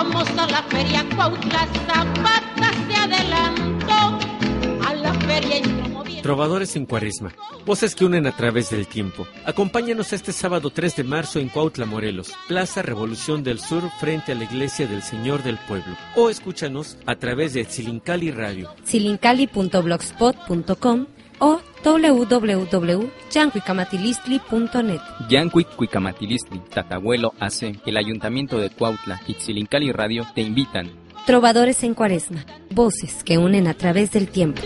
Vamos a la feria Cuautla, Zapata se adelantó a la feria y. Trovadores en Cuaresma, voces que unen a través del tiempo. Acompáñanos este sábado 3 de marzo en Cuautla, Morelos, Plaza Revolución del Sur, frente a la Iglesia del Señor del Pueblo. O escúchanos a través de Silincali Radio. silincali.blogspot.com o www.yancuicamatilistli.net. Yancuic Cuicamatilistli, Tatabuelo AC, el Ayuntamiento de Cuautla y Xilincali Radio te invitan. Trovadores en Cuaresma, voces que unen a través del tiempo.